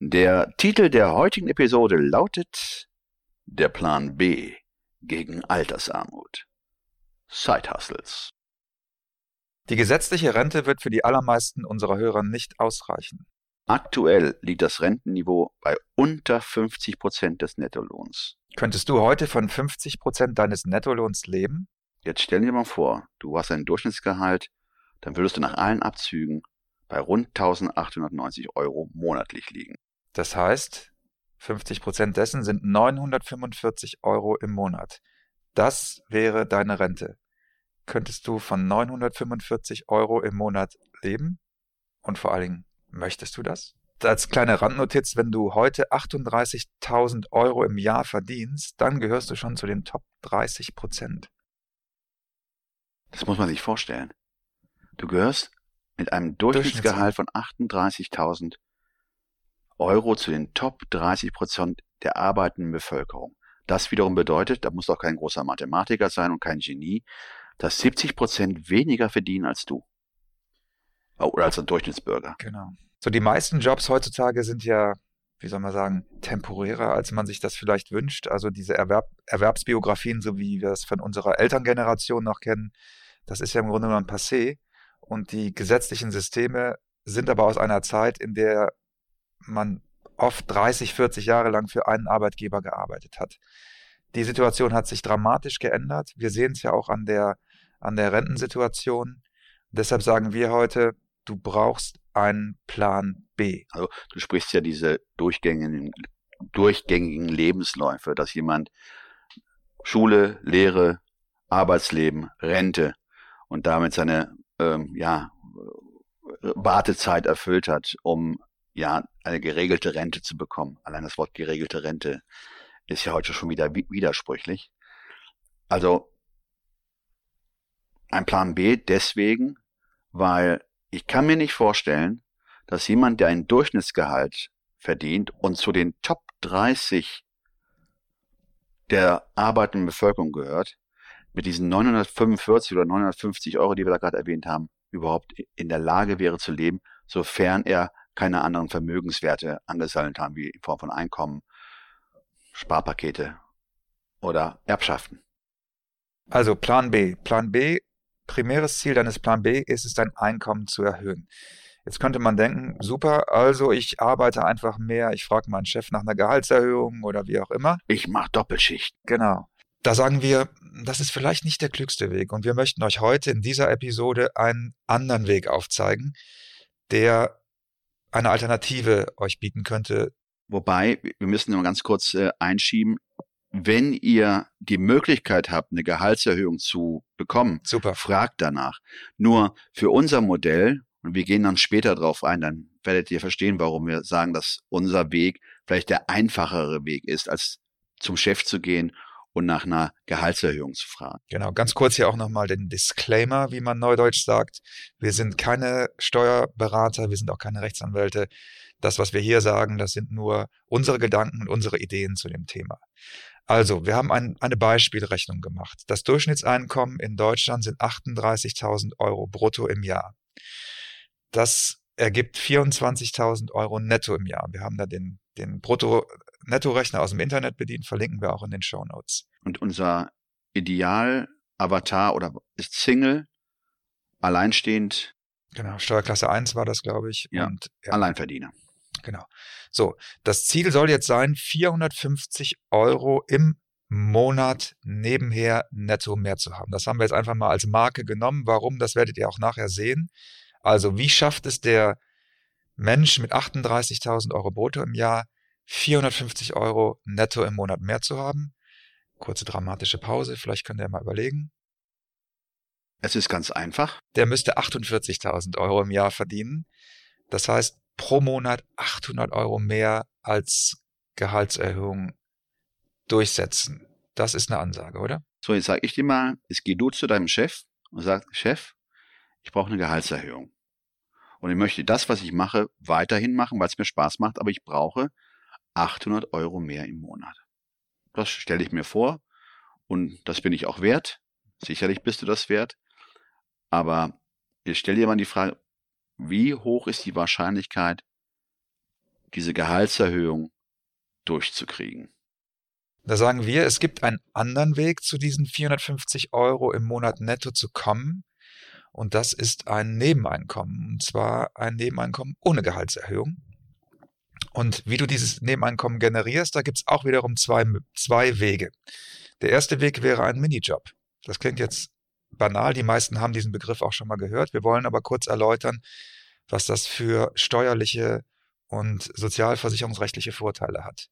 Der Titel der heutigen Episode lautet Der Plan B gegen Altersarmut. Side Hustles. Die gesetzliche Rente wird für die allermeisten unserer Hörer nicht ausreichen. Aktuell liegt das Rentenniveau bei unter 50 Prozent des Nettolohns. Könntest du heute von 50 Prozent deines Nettolohns leben? Jetzt stell dir mal vor, du hast ein Durchschnittsgehalt, dann würdest du nach allen Abzügen bei rund 1890 Euro monatlich liegen. Das heißt, 50 Prozent dessen sind 945 Euro im Monat. Das wäre deine Rente. Könntest du von 945 Euro im Monat leben? Und vor allen Dingen, möchtest du das? Als kleine Randnotiz, wenn du heute 38.000 Euro im Jahr verdienst, dann gehörst du schon zu den Top 30 Prozent. Das muss man sich vorstellen. Du gehörst mit einem Durchschnittsgehalt von 38.000 Euro zu den Top 30 Prozent der arbeitenden Bevölkerung. Das wiederum bedeutet, da muss doch kein großer Mathematiker sein und kein Genie, dass 70 Prozent weniger verdienen als du. Oh, oder als ein Durchschnittsbürger. Genau. So, die meisten Jobs heutzutage sind ja, wie soll man sagen, temporärer, als man sich das vielleicht wünscht. Also diese Erwerb Erwerbsbiografien, so wie wir es von unserer Elterngeneration noch kennen, das ist ja im Grunde genommen passé. Und die gesetzlichen Systeme sind aber aus einer Zeit, in der man oft 30, 40 Jahre lang für einen Arbeitgeber gearbeitet hat. Die Situation hat sich dramatisch geändert. Wir sehen es ja auch an der, an der Rentensituation. Deshalb sagen wir heute, du brauchst einen Plan B. Also du sprichst ja diese durchgängigen, durchgängigen Lebensläufe, dass jemand Schule, Lehre, Arbeitsleben, Rente und damit seine ähm, ja, Wartezeit erfüllt hat, um ja eine geregelte Rente zu bekommen. Allein das Wort geregelte Rente ist ja heute schon wieder widersprüchlich. Also ein Plan B deswegen, weil ich kann mir nicht vorstellen, dass jemand, der ein Durchschnittsgehalt verdient und zu den Top 30 der arbeitenden Bevölkerung gehört, mit diesen 945 oder 950 Euro, die wir da gerade erwähnt haben, überhaupt in der Lage wäre zu leben, sofern er keine anderen Vermögenswerte angesammelt haben, wie in Form von Einkommen, Sparpakete oder Erbschaften. Also Plan B. Plan B, primäres Ziel deines Plan B ist es, dein Einkommen zu erhöhen. Jetzt könnte man denken, super, also ich arbeite einfach mehr, ich frage meinen Chef nach einer Gehaltserhöhung oder wie auch immer. Ich mache Doppelschicht. Genau. Da sagen wir, das ist vielleicht nicht der klügste Weg und wir möchten euch heute in dieser Episode einen anderen Weg aufzeigen, der eine Alternative euch bieten könnte. Wobei, wir müssen nur ganz kurz äh, einschieben, wenn ihr die Möglichkeit habt, eine Gehaltserhöhung zu bekommen, Super. fragt danach. Nur für unser Modell, und wir gehen dann später drauf ein, dann werdet ihr verstehen, warum wir sagen, dass unser Weg vielleicht der einfachere Weg ist, als zum Chef zu gehen und nach einer Gehaltserhöhung zu fragen. Genau, ganz kurz hier auch nochmal den Disclaimer, wie man neudeutsch sagt. Wir sind keine Steuerberater, wir sind auch keine Rechtsanwälte. Das, was wir hier sagen, das sind nur unsere Gedanken und unsere Ideen zu dem Thema. Also, wir haben ein, eine Beispielrechnung gemacht. Das Durchschnittseinkommen in Deutschland sind 38.000 Euro brutto im Jahr. Das ergibt 24.000 Euro netto im Jahr. Wir haben da den, den Brutto-Netto-Rechner aus dem Internet bedient, verlinken wir auch in den Show Notes. Und unser Ideal-Avatar oder ist Single, alleinstehend. Genau, Steuerklasse 1 war das, glaube ich. Ja, und, ja. Alleinverdiener. Genau. So, das Ziel soll jetzt sein, 450 Euro im Monat nebenher netto mehr zu haben. Das haben wir jetzt einfach mal als Marke genommen. Warum? Das werdet ihr auch nachher sehen. Also, wie schafft es der Mensch mit 38.000 Euro brutto im Jahr, 450 Euro netto im Monat mehr zu haben? Kurze dramatische Pause, vielleicht könnt ihr mal überlegen. Es ist ganz einfach. Der müsste 48.000 Euro im Jahr verdienen. Das heißt, pro Monat 800 Euro mehr als Gehaltserhöhung durchsetzen. Das ist eine Ansage, oder? So, jetzt sage ich dir mal, es geh du zu deinem Chef und sag, Chef, ich brauche eine Gehaltserhöhung. Und ich möchte das, was ich mache, weiterhin machen, weil es mir Spaß macht, aber ich brauche 800 Euro mehr im Monat. Das stelle ich mir vor und das bin ich auch wert. Sicherlich bist du das wert. Aber ich stelle dir mal die Frage, wie hoch ist die Wahrscheinlichkeit, diese Gehaltserhöhung durchzukriegen? Da sagen wir, es gibt einen anderen Weg, zu diesen 450 Euro im Monat netto zu kommen. Und das ist ein Nebeneinkommen. Und zwar ein Nebeneinkommen ohne Gehaltserhöhung. Und wie du dieses Nebeneinkommen generierst, da gibt es auch wiederum zwei, zwei Wege. Der erste Weg wäre ein Minijob. Das klingt jetzt banal, die meisten haben diesen Begriff auch schon mal gehört. Wir wollen aber kurz erläutern, was das für steuerliche und sozialversicherungsrechtliche Vorteile hat.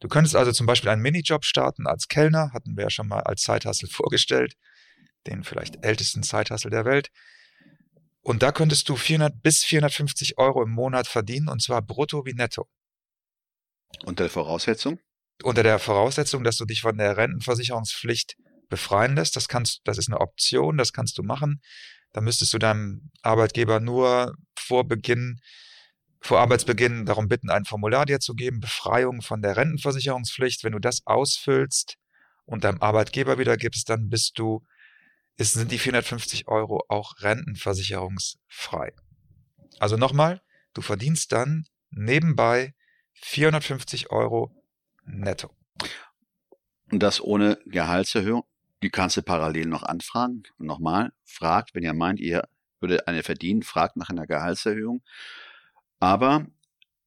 Du könntest also zum Beispiel einen Minijob starten als Kellner, hatten wir ja schon mal als Zeithassel vorgestellt, den vielleicht ältesten Zeithassel der Welt. Und da könntest du 400 bis 450 Euro im Monat verdienen, und zwar brutto wie netto. Unter der Voraussetzung? Unter der Voraussetzung, dass du dich von der Rentenversicherungspflicht befreien lässt. Das kannst, das ist eine Option, das kannst du machen. Da müsstest du deinem Arbeitgeber nur vor Beginn vor Arbeitsbeginn darum bitten, ein Formular dir zu geben, Befreiung von der Rentenversicherungspflicht. Wenn du das ausfüllst und deinem Arbeitgeber wiedergibst, dann bist du, ist, sind die 450 Euro auch rentenversicherungsfrei. Also nochmal, du verdienst dann nebenbei 450 Euro netto. Und das ohne Gehaltserhöhung. Die kannst du parallel noch anfragen. Und nochmal, fragt, wenn ihr meint, ihr würde eine verdienen, fragt nach einer Gehaltserhöhung. Aber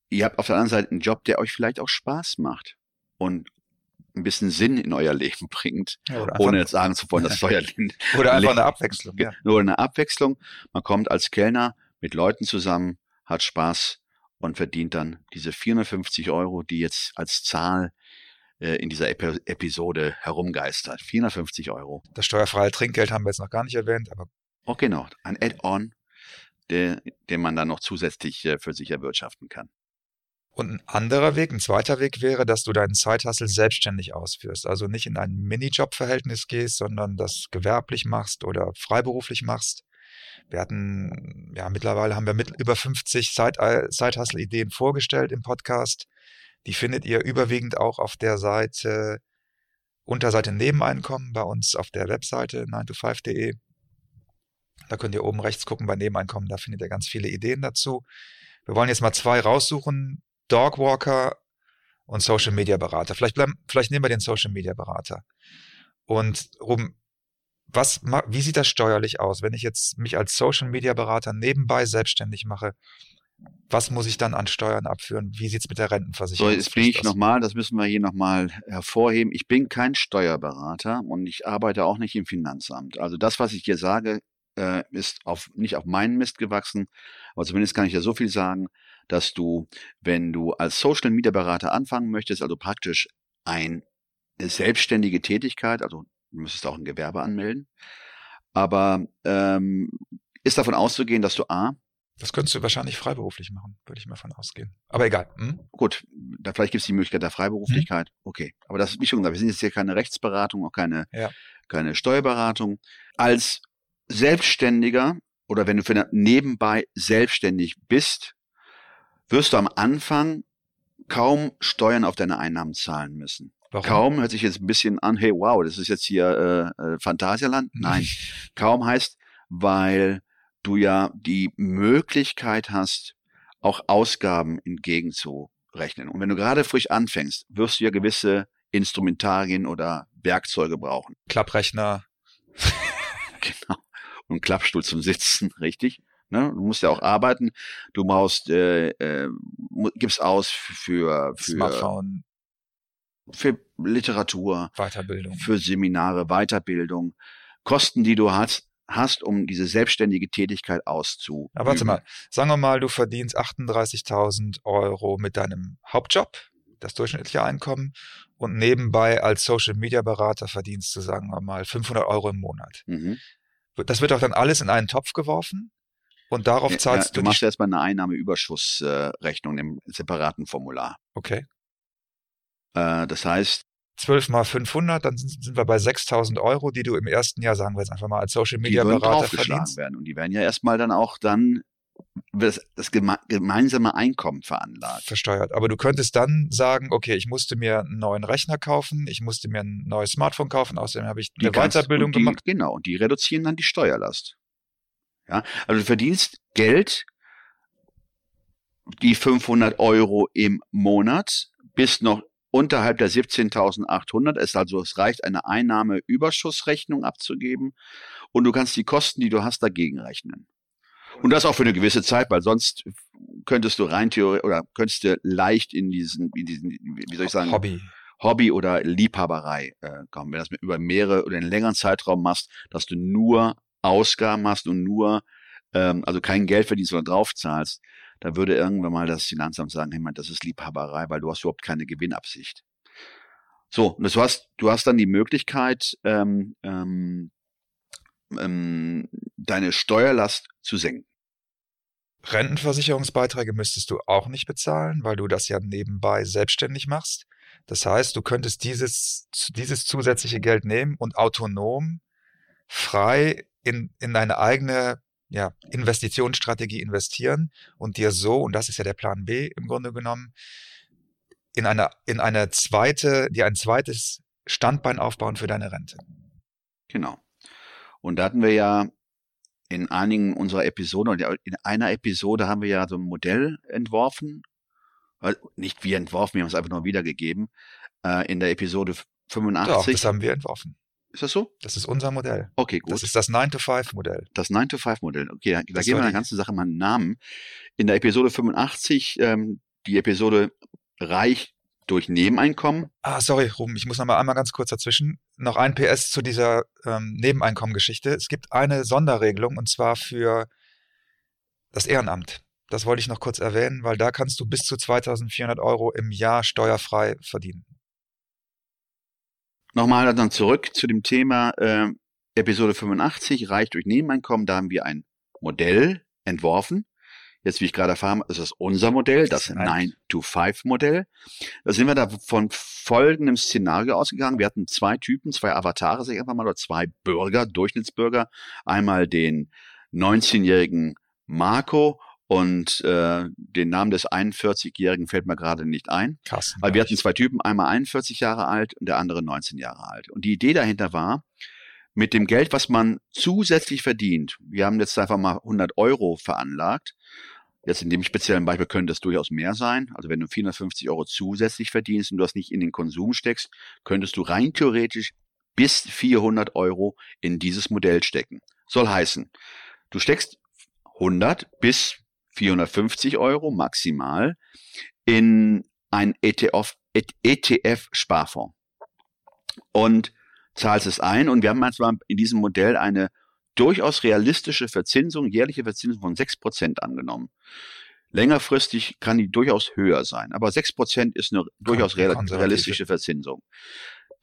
ihr habt auf der anderen Seite einen Job, der euch vielleicht auch Spaß macht und ein bisschen Sinn in euer Leben bringt, ja, ohne jetzt sagen zu wollen, dass Steuerlin oder einfach eine Abwechslung. Ja. Nur eine Abwechslung. Man kommt als Kellner mit Leuten zusammen, hat Spaß und verdient dann diese 450 Euro, die jetzt als Zahl äh, in dieser Ep Episode herumgeistert. 450 Euro. Das steuerfreie Trinkgeld haben wir jetzt noch gar nicht erwähnt, aber. Oh, genau. Ein Add-on der, den man dann noch zusätzlich äh, für sich erwirtschaften kann. Und ein anderer Weg, ein zweiter Weg wäre, dass du deinen Zeithassel selbstständig ausführst. Also nicht in ein Minijob-Verhältnis gehst, sondern das gewerblich machst oder freiberuflich machst. Wir hatten, ja, mittlerweile haben wir mit über 50 Zeithassel-Ideen äh, vorgestellt im Podcast. Die findet ihr überwiegend auch auf der Seite, Unterseite Nebeneinkommen bei uns auf der Webseite 9to5.de. Da könnt ihr oben rechts gucken bei Nebeneinkommen, da findet ihr ganz viele Ideen dazu. Wir wollen jetzt mal zwei raussuchen. Dogwalker und Social Media Berater. Vielleicht bleiben, vielleicht nehmen wir den Social Media Berater. Und Ruben, was, wie sieht das steuerlich aus, wenn ich jetzt mich als Social Media Berater nebenbei selbstständig mache? Was muss ich dann an Steuern abführen? Wie sieht's mit der Rentenversicherung aus? So, jetzt bin ich nochmal, das müssen wir hier nochmal hervorheben. Ich bin kein Steuerberater und ich arbeite auch nicht im Finanzamt. Also das, was ich hier sage, äh, ist auf, nicht auf meinen Mist gewachsen, aber zumindest kann ich ja so viel sagen, dass du, wenn du als Social Media Berater anfangen möchtest, also praktisch eine selbstständige Tätigkeit, also du müsstest auch ein Gewerbe anmelden, aber ähm, ist davon auszugehen, dass du A, das könntest du wahrscheinlich freiberuflich machen, würde ich mal von ausgehen. Aber egal. Hm? Gut, da vielleicht gibt es die Möglichkeit der Freiberuflichkeit. Hm? Okay. Aber das ist wie schon gesagt, wir sind jetzt hier keine Rechtsberatung, auch keine, ja. keine Steuerberatung. Als Selbstständiger oder wenn du für nebenbei selbstständig bist, wirst du am Anfang kaum Steuern auf deine Einnahmen zahlen müssen. Warum? Kaum hört sich jetzt ein bisschen an, hey wow, das ist jetzt hier äh, äh Phantasialand. Nein, kaum heißt, weil du ja die Möglichkeit hast, auch Ausgaben entgegenzurechnen. Und wenn du gerade frisch anfängst, wirst du ja gewisse Instrumentarien oder Werkzeuge brauchen. Klapprechner. genau einen Klappstuhl zum Sitzen, richtig? Ne? Du musst ja auch arbeiten. Du brauchst, äh, äh, gibst aus für, für Smartphone. Für Literatur. Weiterbildung. Für Seminare, Weiterbildung. Kosten, die du hast, hast, um diese selbstständige Tätigkeit auszuüben. Aber warte mal, sagen wir mal, du verdienst 38.000 Euro mit deinem Hauptjob, das durchschnittliche Einkommen, und nebenbei als Social Media Berater verdienst du, sagen wir mal, 500 Euro im Monat. Mhm. Das wird auch dann alles in einen Topf geworfen und darauf zahlst ja, du. Du machst erstmal eine Einnahmeüberschussrechnung im separaten Formular. Okay. Äh, das heißt, 12 mal 500, dann sind wir bei 6000 Euro, die du im ersten Jahr, sagen wir jetzt einfach mal, als Social Media Berater verdienst. werden. Und die werden ja erstmal dann auch dann das, das geme gemeinsame Einkommen veranlagt. Versteuert. Aber du könntest dann sagen, okay, ich musste mir einen neuen Rechner kaufen, ich musste mir ein neues Smartphone kaufen, außerdem habe ich eine Weiterbildung die, gemacht. Genau, und die reduzieren dann die Steuerlast. Ja, also du verdienst Geld, die 500 Euro im Monat, bist noch unterhalb der 17.800. Es also es reicht, eine Einnahmeüberschussrechnung abzugeben und du kannst die Kosten, die du hast, dagegen rechnen. Und das auch für eine gewisse Zeit, weil sonst könntest du rein theoretisch oder könntest du leicht in diesen, in diesen, wie soll ich sagen, Hobby. Hobby oder Liebhaberei äh, kommen. Wenn du das über mehrere oder einen längeren Zeitraum machst, dass du nur Ausgaben hast und nur, ähm, also kein Geld verdienst oder drauf da würde irgendwann mal das Finanzamt sagen, hey man, das ist Liebhaberei, weil du hast überhaupt keine Gewinnabsicht. So, und das, du, hast, du hast dann die Möglichkeit, ähm, ähm, ähm, deine Steuerlast zu senken. Rentenversicherungsbeiträge müsstest du auch nicht bezahlen, weil du das ja nebenbei selbstständig machst. Das heißt, du könntest dieses, dieses zusätzliche Geld nehmen und autonom, frei in, in deine eigene ja, Investitionsstrategie investieren und dir so, und das ist ja der Plan B im Grunde genommen, in eine, in eine zweite, dir ein zweites Standbein aufbauen für deine Rente. Genau. Und da hatten wir ja in einigen unserer Episoden, in einer Episode haben wir ja so ein Modell entworfen. Nicht wir entworfen, wir haben es einfach nur wiedergegeben. Äh, in der Episode 85. Doch, das haben wir entworfen. Ist das so? Das ist unser Modell. Okay, gut. Das ist das 9-to-5-Modell. Das 9-to-5-Modell. Okay, da, da geben wir der ganzen Sache mal einen Namen. In der Episode 85, ähm, die Episode Reich durch Nebeneinkommen. Ah, sorry, Ruben, ich muss noch mal einmal ganz kurz dazwischen. Noch ein PS zu dieser ähm, Nebeneinkommengeschichte. Es gibt eine Sonderregelung und zwar für das Ehrenamt. Das wollte ich noch kurz erwähnen, weil da kannst du bis zu 2400 Euro im Jahr steuerfrei verdienen nochmal dann zurück zu dem Thema äh, Episode 85, Reich durch Nebeneinkommen. Da haben wir ein Modell entworfen. Jetzt, wie ich gerade erfahren habe, ist das unser Modell, das 9-to-5-Modell. Da sind wir da von folgendem Szenario ausgegangen. Wir hatten zwei Typen, zwei Avatare, sag ich einfach mal, oder zwei Bürger, Durchschnittsbürger. Einmal den 19-jährigen Marco und äh, den Namen des 41-Jährigen fällt mir gerade nicht ein. Krass. Weil wir hatten zwei Typen, einmal 41 Jahre alt und der andere 19 Jahre alt. Und die Idee dahinter war, mit dem Geld, was man zusätzlich verdient, wir haben jetzt einfach mal 100 Euro veranlagt, Jetzt in dem speziellen Beispiel könnte das durchaus mehr sein. Also wenn du 450 Euro zusätzlich verdienst und du das nicht in den Konsum steckst, könntest du rein theoretisch bis 400 Euro in dieses Modell stecken. Soll heißen, du steckst 100 bis 450 Euro maximal in ein ETF-Sparfonds und zahlst es ein. Und wir haben manchmal in diesem Modell eine durchaus realistische Verzinsung, jährliche Verzinsung von 6% angenommen. Längerfristig kann die durchaus höher sein, aber 6% ist eine durchaus realistische Verzinsung.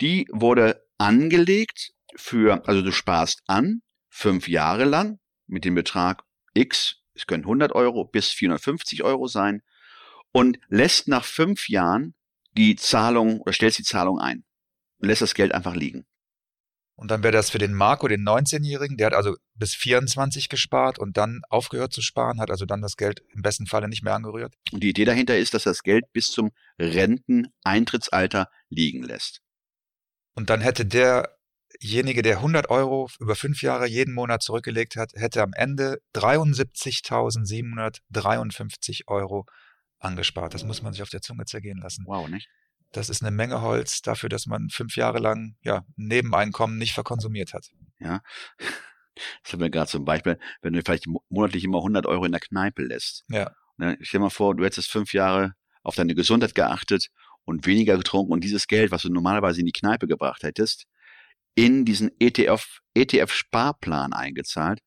Die wurde angelegt für, also du sparst an, fünf Jahre lang mit dem Betrag X es können 100 Euro bis 450 Euro sein und lässt nach fünf Jahren die Zahlung oder stellst die Zahlung ein und lässt das Geld einfach liegen. Und dann wäre das für den Marco, den 19-Jährigen, der hat also bis 24 gespart und dann aufgehört zu sparen, hat also dann das Geld im besten Falle nicht mehr angerührt. Und die Idee dahinter ist, dass das Geld bis zum Renteneintrittsalter liegen lässt. Und dann hätte der derjenige, der 100 Euro über fünf Jahre jeden Monat zurückgelegt hat, hätte am Ende 73.753 Euro angespart. Das muss man sich auf der Zunge zergehen lassen. Wow, nicht? Das ist eine Menge Holz dafür, dass man fünf Jahre lang ja Nebeneinkommen nicht verkonsumiert hat. Ja. Das haben wir gerade zum Beispiel, wenn du vielleicht monatlich immer 100 Euro in der Kneipe lässt. Ja. Ne, stell dir mal vor, du hättest fünf Jahre auf deine Gesundheit geachtet und weniger getrunken und dieses Geld, was du normalerweise in die Kneipe gebracht hättest, in diesen ETF, ETF-Sparplan eingezahlt,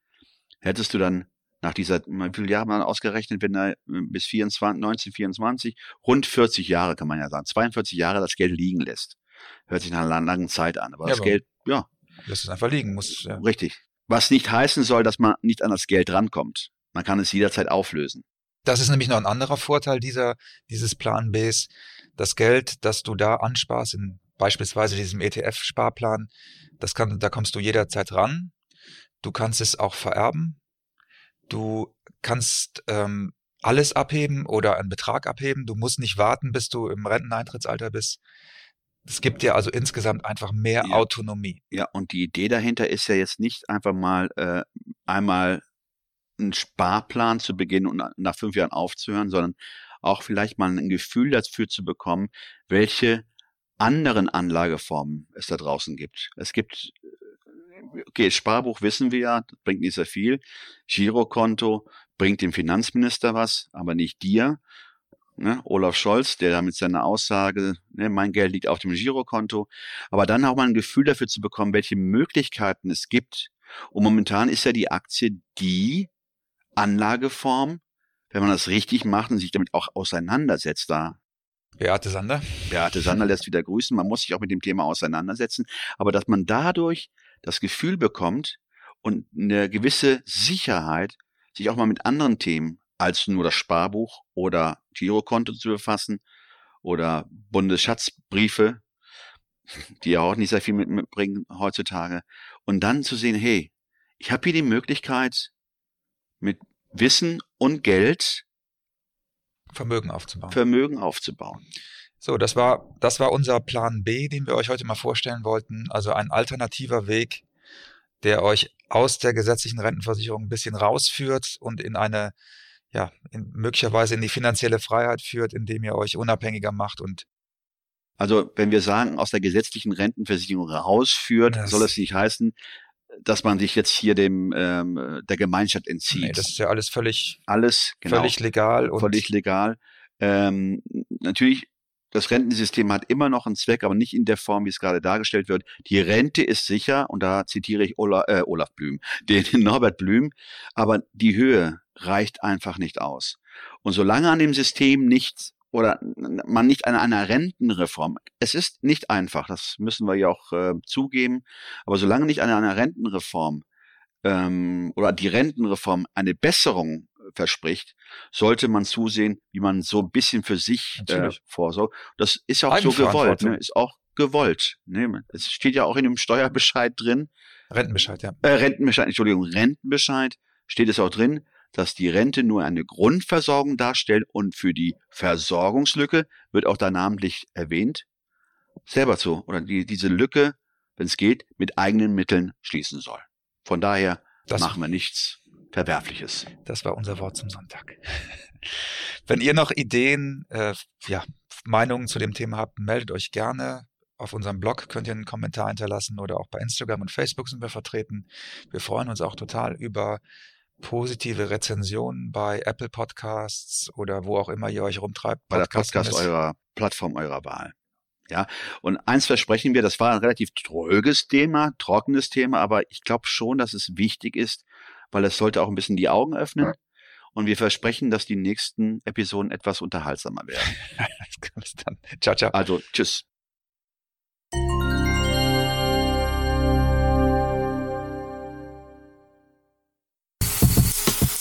hättest du dann nach dieser, wie viele Jahre man ausgerechnet, wenn er bis 24, 1924, rund 40 Jahre kann man ja sagen, 42 Jahre das Geld liegen lässt. Hört sich nach einer langen Zeit an, aber ja, das aber Geld, ja. Lässt es einfach liegen, muss, ja. Richtig. Was nicht heißen soll, dass man nicht an das Geld rankommt. Man kann es jederzeit auflösen. Das ist nämlich noch ein anderer Vorteil dieser, dieses Plan Bs. Das Geld, das du da ansparst, in beispielsweise diesem ETF-Sparplan, das kann, da kommst du jederzeit ran. Du kannst es auch vererben. Du kannst ähm, alles abheben oder einen Betrag abheben. Du musst nicht warten, bis du im Renteneintrittsalter bist. Es gibt dir also insgesamt einfach mehr Ja. Autonomie. Ja, und die Idee dahinter ist ja jetzt nicht einfach mal äh, einmal einen Sparplan zu beginnen und na- nach fünf Jahren aufzuhören, sondern auch vielleicht mal ein Gefühl dafür zu bekommen, welche anderen Anlageformen es da draußen gibt. Es gibt, äh, okay, Sparbuch wissen wir ja, bringt nicht sehr viel. Girokonto bringt dem Finanzminister was, aber nicht dir. Ne? Olaf Scholz, der da mit seiner Aussage, ne, mein Geld liegt auf dem Girokonto, aber dann auch mal ein Gefühl dafür zu bekommen, welche Möglichkeiten es gibt. Und momentan ist ja die Aktie die Anlageform, wenn man das richtig macht und sich damit auch auseinandersetzt. Da Beate Sander. Beate Sander lässt wieder grüßen. Man muss sich auch mit dem Thema auseinandersetzen. Aber dass man dadurch das Gefühl bekommt und eine gewisse Sicherheit, sich auch mal mit anderen Themen als nur das Sparbuch oder Girokonto zu befassen oder Bundesschatzbriefe, die ja auch nicht sehr viel mit, mitbringen heutzutage. Und dann zu sehen, hey, ich habe hier die Möglichkeit, mit Wissen und Geld Vermögen aufzubauen. Vermögen aufzubauen. So, das war, das war unser Plan B, den wir euch heute mal vorstellen wollten. Also ein alternativer Weg, der euch aus der gesetzlichen Rentenversicherung ein bisschen rausführt und in eine, ja, in, möglicherweise in die finanzielle Freiheit führt, indem ihr euch unabhängiger macht und Also wenn wir sagen, aus der gesetzlichen Rentenversicherung rausführt, Das- soll es nicht heißen, dass man sich jetzt hier dem ähm, der Gemeinschaft entzieht. nee, das ist ja alles völlig, Alles genau, völlig legal und völlig legal. Ähm, natürlich, das Rentensystem hat immer noch einen Zweck, aber nicht in der Form, wie es gerade dargestellt wird. Die Rente ist sicher, und da zitiere ich Ola, äh, Olaf Blüm, den Norbert Blüm, aber die Höhe reicht einfach nicht aus. Und solange an dem System nicht oder man nicht an einer Rentenreform, es ist nicht einfach, das müssen wir ja auch äh, zugeben, aber solange nicht an einer Rentenreform ähm, oder die Rentenreform eine Besserung verspricht, sollte man zusehen, wie man so ein bisschen für sich äh, vorsorgt. Das ist ja auch so gewollt, ne? ist auch gewollt. Ne? Es steht ja auch in dem Steuerbescheid drin, Rentenbescheid, ja. äh, Rentenbescheid, Entschuldigung, Rentenbescheid steht es auch drin, dass die Rente nur eine Grundversorgung darstellt und für die Versorgungslücke wird auch da namentlich erwähnt, selber zu oder die, diese Lücke, wenn es geht, mit eigenen Mitteln schließen soll. Von daher Das, machen wir nichts Verwerfliches. das war unser Wort zum Sonntag. Wenn ihr noch Ideen, äh, ja, Meinungen zu dem Thema habt, meldet euch gerne. Auf unserem Blog könnt ihr einen Kommentar hinterlassen oder auch bei Instagram und Facebook sind wir vertreten. Wir freuen uns auch total über positive Rezensionen bei Apple Podcasts oder wo auch immer ihr euch rumtreibt. bei der Podcast eurer Plattform eurer Wahl. Ja, und eins versprechen wir, das war ein relativ tröges Thema, trockenes Thema, aber ich glaube schon, dass es wichtig ist, weil es sollte auch ein bisschen die Augen öffnen. Und wir versprechen, dass die nächsten Episoden etwas unterhaltsamer werden. Bis dann. Ciao, ciao. Also, tschüss.